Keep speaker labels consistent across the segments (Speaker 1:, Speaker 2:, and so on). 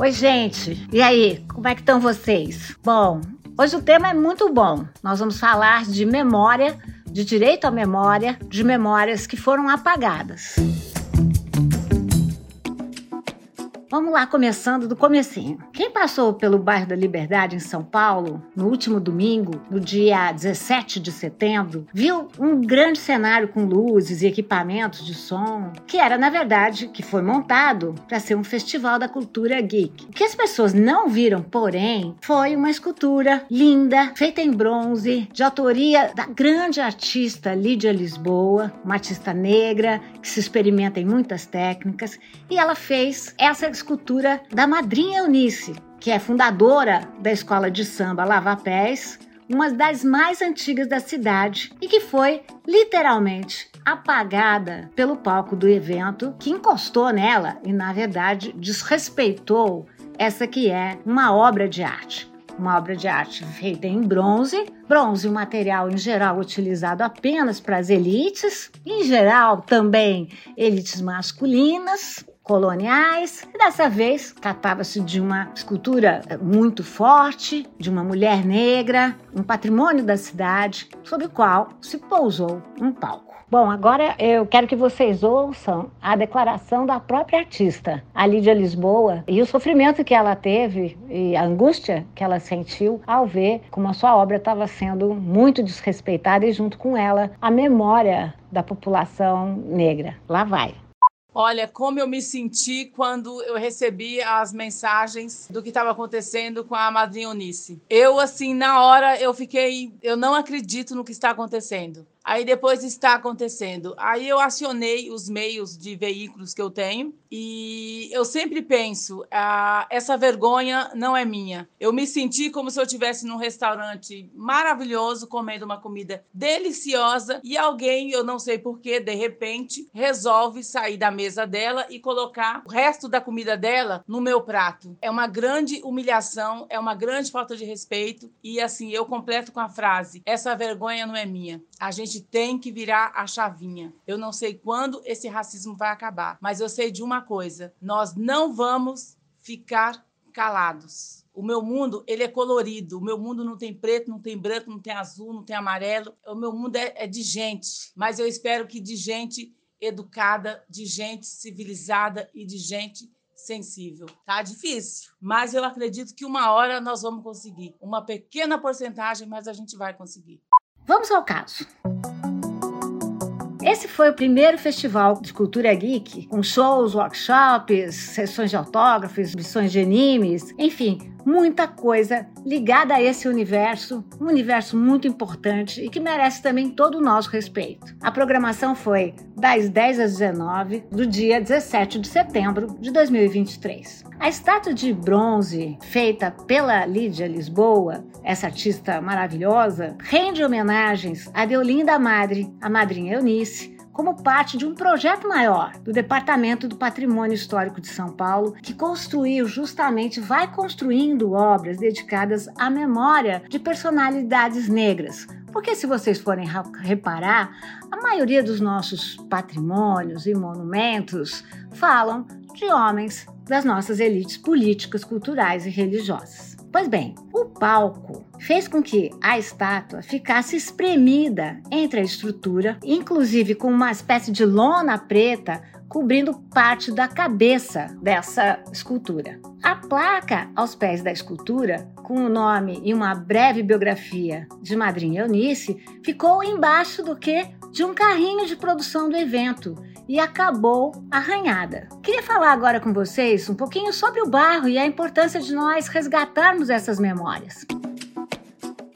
Speaker 1: Oi, gente. E aí, como é que estão vocês? Bom, hoje o tema é muito bom. Nós vamos falar de memória, de direito à memória, de memórias que foram apagadas. Vamos lá, começando do comecinho. Quem passou pelo bairro da Liberdade em São Paulo no último domingo, no dia 17 de setembro, viu um grande cenário com luzes e equipamentos de som, que era na verdade que foi montado para ser um festival da cultura geek. O que as pessoas não viram, porém, foi uma escultura linda, feita em bronze, de autoria da grande artista Lídia Lisboa, uma artista negra que se experimenta em muitas técnicas, e ela fez essa escultura da madrinha Eunice, que é fundadora da escola de samba Lava Pés, uma das mais antigas da cidade e que foi literalmente apagada pelo palco do evento, que encostou nela e, na verdade, desrespeitou essa que é uma obra de arte. Uma obra de arte feita em bronze, bronze, um material em geral utilizado apenas para as elites, em geral também elites masculinas, coloniais. Dessa vez tratava-se de uma escultura eh, muito forte, de uma mulher negra, um patrimônio da cidade, sobre o qual se pousou um palco. Bom, agora eu quero que vocês ouçam a declaração da própria artista, a Lídia Lisboa, e o sofrimento que ela teve e a angústia que ela sentiu ao ver como a sua obra estava sendo muito desrespeitada e, junto com ela, a memória da população negra. Lá vai.
Speaker 2: Olha, como eu me senti quando eu recebi as mensagens do que estava acontecendo com a madrinha Unice. Eu, assim, na hora, eu fiquei. Eu não acredito no que está acontecendo. Aí depois está acontecendo. Aí eu acionei os meios de veículos que eu tenho e eu sempre penso, ah, essa vergonha não é minha. Eu me senti como se eu estivesse num restaurante maravilhoso comendo uma comida deliciosa e alguém, eu não sei porquê, de repente resolve sair da mesa dela e colocar o resto da comida dela no meu prato. É uma grande humilhação, é uma grande falta de respeito e assim eu completo com a frase: essa vergonha não é minha. A gente gente tem que virar a chavinha. Eu não sei quando esse racismo vai acabar, mas eu sei de uma coisa: nós não vamos ficar calados. O meu mundo, ele é colorido. O meu mundo não tem preto, não tem branco, não tem azul, não tem amarelo. O meu mundo é, é de gente. Mas eu espero que de gente educada, de gente civilizada e de gente sensível. Tá difícil, mas eu acredito que uma hora nós vamos conseguir. Uma pequena porcentagem, mas a gente vai conseguir.
Speaker 1: Vamos ao caso. Esse foi o primeiro festival de cultura geek, com shows, workshops, sessões de autógrafos, missões de animes, enfim, muita coisa ligada a esse universo, um universo muito importante e que merece também todo o nosso respeito. A programação foi das 10 às 19 do dia 17 de setembro de 2023. A estátua de bronze feita pela Lídia Lisboa, essa artista maravilhosa, rende homenagens a Deolinda Madre, a madrinha Eunice, como parte de um projeto maior do Departamento do Patrimônio Histórico de São Paulo, que construiu justamente, vai construindo obras dedicadas à memória de personalidades negras. Porque se vocês forem reparar, a maioria dos nossos patrimônios e monumentos falam de homens das nossas elites políticas, culturais e religiosas. Pois bem, o palco fez com que a estátua ficasse espremida entre a estrutura, inclusive com uma espécie de lona preta cobrindo parte da cabeça dessa escultura. A placa aos pés da escultura, com o nome e uma breve biografia de Madrinha Eunice, ficou embaixo do que de um carrinho de produção do evento e acabou arranhada. Queria falar agora com vocês um pouquinho sobre o bairro e a importância de nós resgatarmos essas memórias.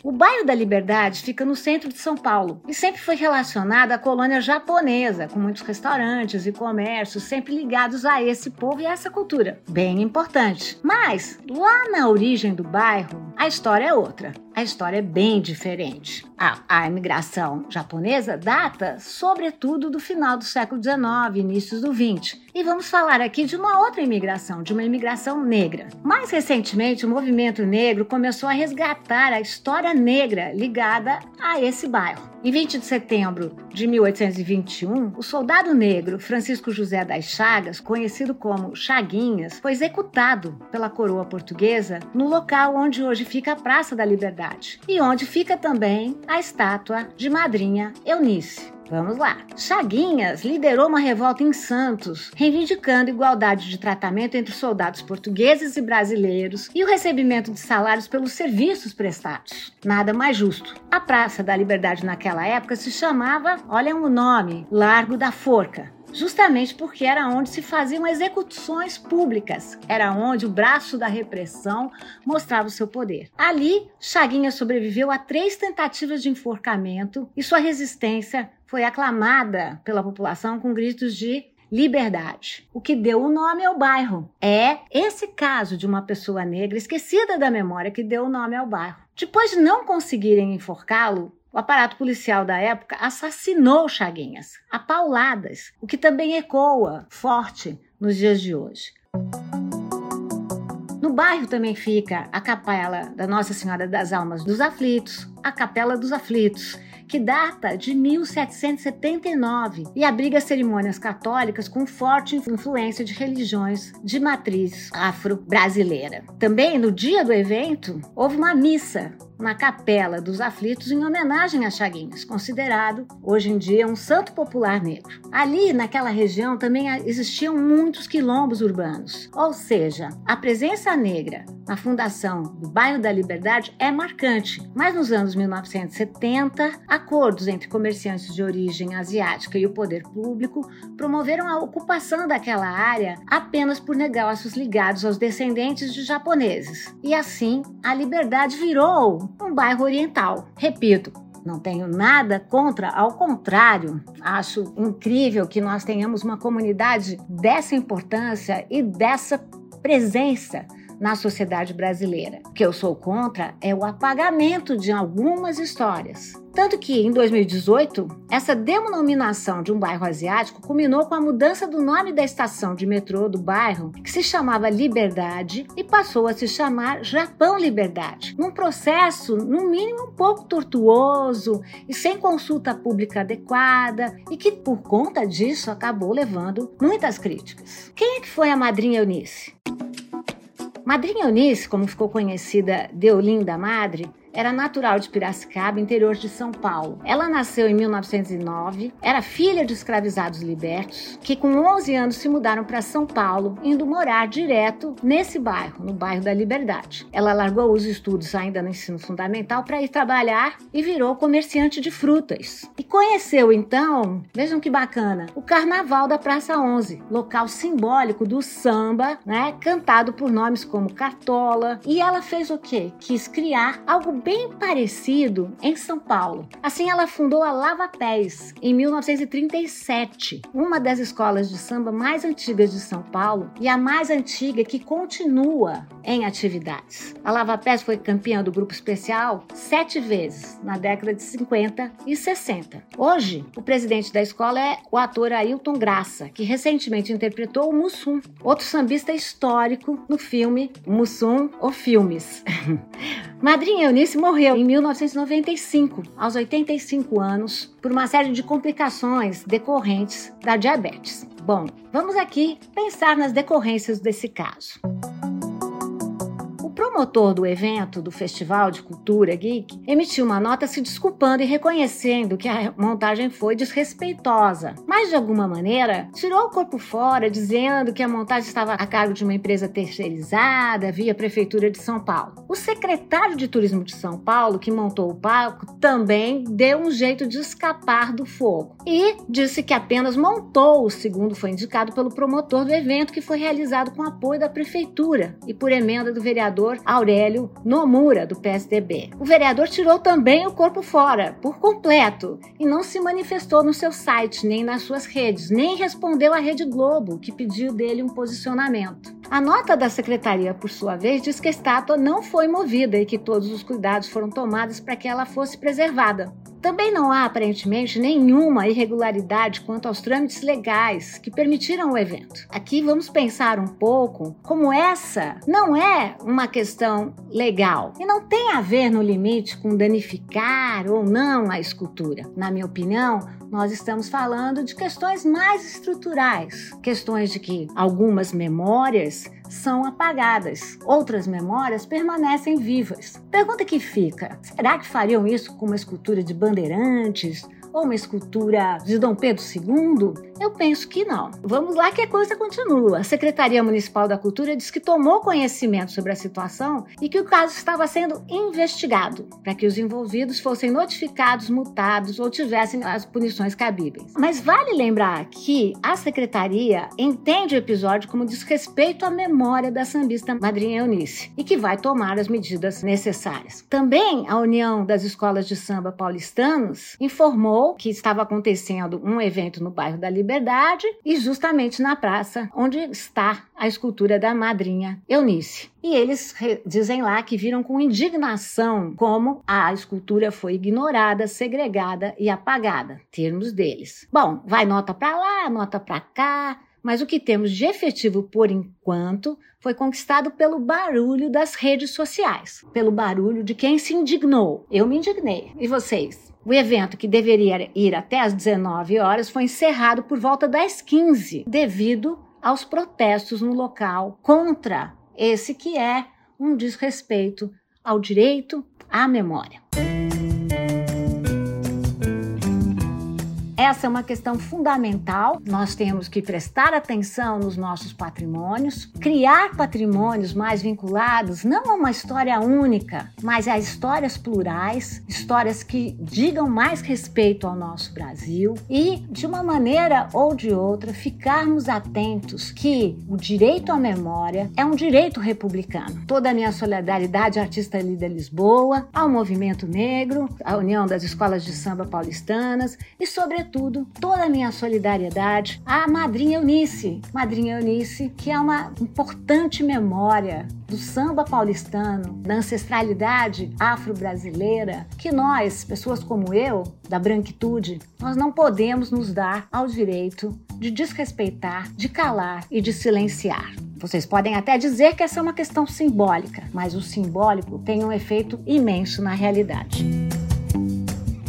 Speaker 1: O bairro da Liberdade fica no centro de São Paulo e sempre foi relacionado à colônia japonesa, com muitos restaurantes e comércios sempre ligados a esse povo e a essa cultura. Bem importante. Mas lá na origem do bairro, a história é outra a história é bem diferente. A, a, imigração japonesa data, sobretudo, do final do século XIX, inícios do XX. E vamos falar aqui de uma outra imigração, de uma imigração negra. Mais recentemente, o movimento negro começou a resgatar a história negra ligada a esse bairro. Em 20 de setembro de 1821, o soldado negro Francisco José das Chagas, conhecido como Chaguinhas, foi executado pela coroa portuguesa no local onde hoje fica a Praça da Liberdade e onde fica também a estátua de Madrinha Eunice. Vamos lá. Chaguinhas liderou uma revolta em Santos, reivindicando igualdade de tratamento entre soldados portugueses e brasileiros e o recebimento de salários pelos serviços prestados. Nada mais justo. A Praça da Liberdade naquela época se chamava, olha o nome, Largo da Forca justamente porque era onde se faziam execuções públicas, era onde o braço da repressão mostrava o seu poder. Ali, Chaguinha sobreviveu a três tentativas de enforcamento e sua resistência foi aclamada pela população com gritos de liberdade, o que deu o nome ao bairro. É esse caso de uma pessoa negra esquecida da memória que deu o nome ao bairro. Depois de não conseguirem enforcá-lo, o aparato policial da época assassinou Chaguinhas, a pauladas, o que também ecoa forte nos dias de hoje. No bairro também fica a capela da Nossa Senhora das Almas dos Aflitos, a Capela dos Aflitos, que data de 1779 e abriga cerimônias católicas com forte influência de religiões de matriz afro-brasileira. Também no dia do evento, houve uma missa na Capela dos Aflitos em homenagem a Chaguinhas, considerado hoje em dia um santo popular negro. Ali, naquela região, também existiam muitos quilombos urbanos, ou seja, a presença negra na fundação do bairro da Liberdade é marcante, mas nos anos 1970, acordos entre comerciantes de origem asiática e o poder público promoveram a ocupação daquela área apenas por negócios ligados aos descendentes de japoneses. E assim, a Liberdade virou um bairro oriental. Repito, não tenho nada contra, ao contrário, acho incrível que nós tenhamos uma comunidade dessa importância e dessa presença na sociedade brasileira. O que eu sou contra é o apagamento de algumas histórias. Tanto que, em 2018, essa denominação de um bairro asiático culminou com a mudança do nome da estação de metrô do bairro, que se chamava Liberdade, e passou a se chamar Japão Liberdade, num processo, no mínimo, um pouco tortuoso e sem consulta pública adequada, e que, por conta disso, acabou levando muitas críticas. Quem é que foi a madrinha Eunice? Madrinha Eunice, como ficou conhecida Deolinda Madre, era natural de Piracicaba, interior de São Paulo. Ela nasceu em 1909, era filha de escravizados libertos, que com 11 anos se mudaram para São Paulo, indo morar direto nesse bairro, no bairro da Liberdade. Ela largou os estudos ainda no ensino fundamental para ir trabalhar e virou comerciante de frutas. E conheceu então, vejam que bacana, o Carnaval da Praça 11, local simbólico do samba, né, cantado por nomes como Cartola. E ela fez o quê? Quis criar algo bem parecido em São Paulo. Assim, ela fundou a Lava Pés em 1937, uma das escolas de samba mais antigas de São Paulo e a mais antiga que continua em atividades. A Lava Pés foi campeã do grupo especial sete vezes na década de 50 e 60. Hoje, o presidente da escola é o ator Ailton Graça, que recentemente interpretou o Mussum, outro sambista histórico no filme Mussum ou Filmes. Madrinha Eunice morreu em 1995, aos 85 anos, por uma série de complicações decorrentes da diabetes. Bom, vamos aqui pensar nas decorrências desse caso promotor do evento do Festival de Cultura Geek emitiu uma nota se desculpando e reconhecendo que a montagem foi desrespeitosa, mas de alguma maneira tirou o corpo fora, dizendo que a montagem estava a cargo de uma empresa terceirizada via Prefeitura de São Paulo. O secretário de Turismo de São Paulo, que montou o palco, também deu um jeito de escapar do fogo e disse que apenas montou, segundo foi indicado pelo promotor do evento, que foi realizado com apoio da Prefeitura e por emenda do vereador Aurélio Nomura, do PSDB. O vereador tirou também o corpo fora, por completo, e não se manifestou no seu site, nem nas suas redes, nem respondeu à Rede Globo, que pediu dele um posicionamento. A nota da secretaria, por sua vez, diz que a estátua não foi movida e que todos os cuidados foram tomados para que ela fosse preservada. Também não há aparentemente nenhuma irregularidade quanto aos trâmites legais que permitiram o evento. Aqui vamos pensar um pouco como essa não é uma questão legal e não tem a ver no limite com danificar ou não a escultura. Na minha opinião, nós estamos falando de questões mais estruturais, questões de que algumas memórias são apagadas, outras memórias permanecem vivas. Pergunta que fica: será que fariam isso com uma escultura de bandeirantes ou uma escultura de Dom Pedro II? Eu penso que não. Vamos lá que a coisa continua. A Secretaria Municipal da Cultura diz que tomou conhecimento sobre a situação e que o caso estava sendo investigado para que os envolvidos fossem notificados, multados ou tivessem as punições cabíveis. Mas vale lembrar que a secretaria entende o episódio como desrespeito à memória da sambista Madrinha Eunice e que vai tomar as medidas necessárias. Também a União das Escolas de Samba Paulistanos informou que estava acontecendo um evento no bairro da Liberdade Liberdade e justamente na praça onde está a escultura da madrinha Eunice. E eles dizem lá que viram com indignação como a escultura foi ignorada, segregada e apagada, termos deles. Bom, vai nota para lá, nota para cá, mas o que temos de efetivo por enquanto foi conquistado pelo barulho das redes sociais, pelo barulho de quem se indignou. Eu me indignei. E vocês? O evento, que deveria ir até às 19 horas, foi encerrado por volta das 15, devido aos protestos no local contra esse que é um desrespeito ao direito à memória. Essa é uma questão fundamental. Nós temos que prestar atenção nos nossos patrimônios, criar patrimônios mais vinculados não a uma história única, mas a histórias plurais, histórias que digam mais respeito ao nosso Brasil e, de uma maneira ou de outra, ficarmos atentos que o direito à memória é um direito republicano. Toda a minha solidariedade à artista Lida Lisboa, ao movimento negro, à União das Escolas de Samba Paulistanas e, sobretudo, sobretudo, toda a minha solidariedade à madrinha Eunice. Madrinha Eunice, que é uma importante memória do samba paulistano, da ancestralidade afro-brasileira, que nós, pessoas como eu, da branquitude, nós não podemos nos dar ao direito de desrespeitar, de calar e de silenciar. Vocês podem até dizer que essa é uma questão simbólica, mas o simbólico tem um efeito imenso na realidade.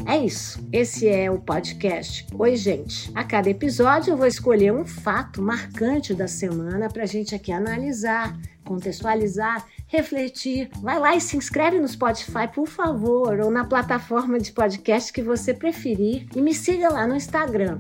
Speaker 1: É isso. Esse é o podcast Oi, gente. A cada episódio eu vou escolher um fato marcante da semana para a gente aqui analisar, contextualizar, refletir. Vai lá e se inscreve no Spotify, por favor, ou na plataforma de podcast que você preferir. E me siga lá no Instagram,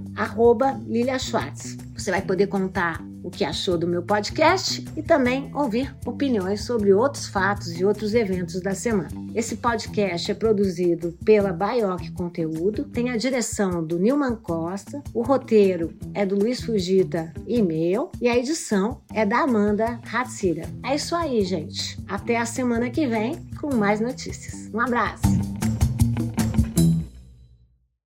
Speaker 1: Lilia Schwartz. Você vai poder contar o que achou do meu podcast e também ouvir opiniões sobre outros fatos e outros eventos da semana. Esse podcast é produzido pela Baioc Conteúdo, tem a direção do Nilman Costa, o roteiro é do Luiz Fugita e meu, e a edição é da Amanda Hatsira. É isso aí, gente. Até a semana que vem com mais notícias. Um abraço!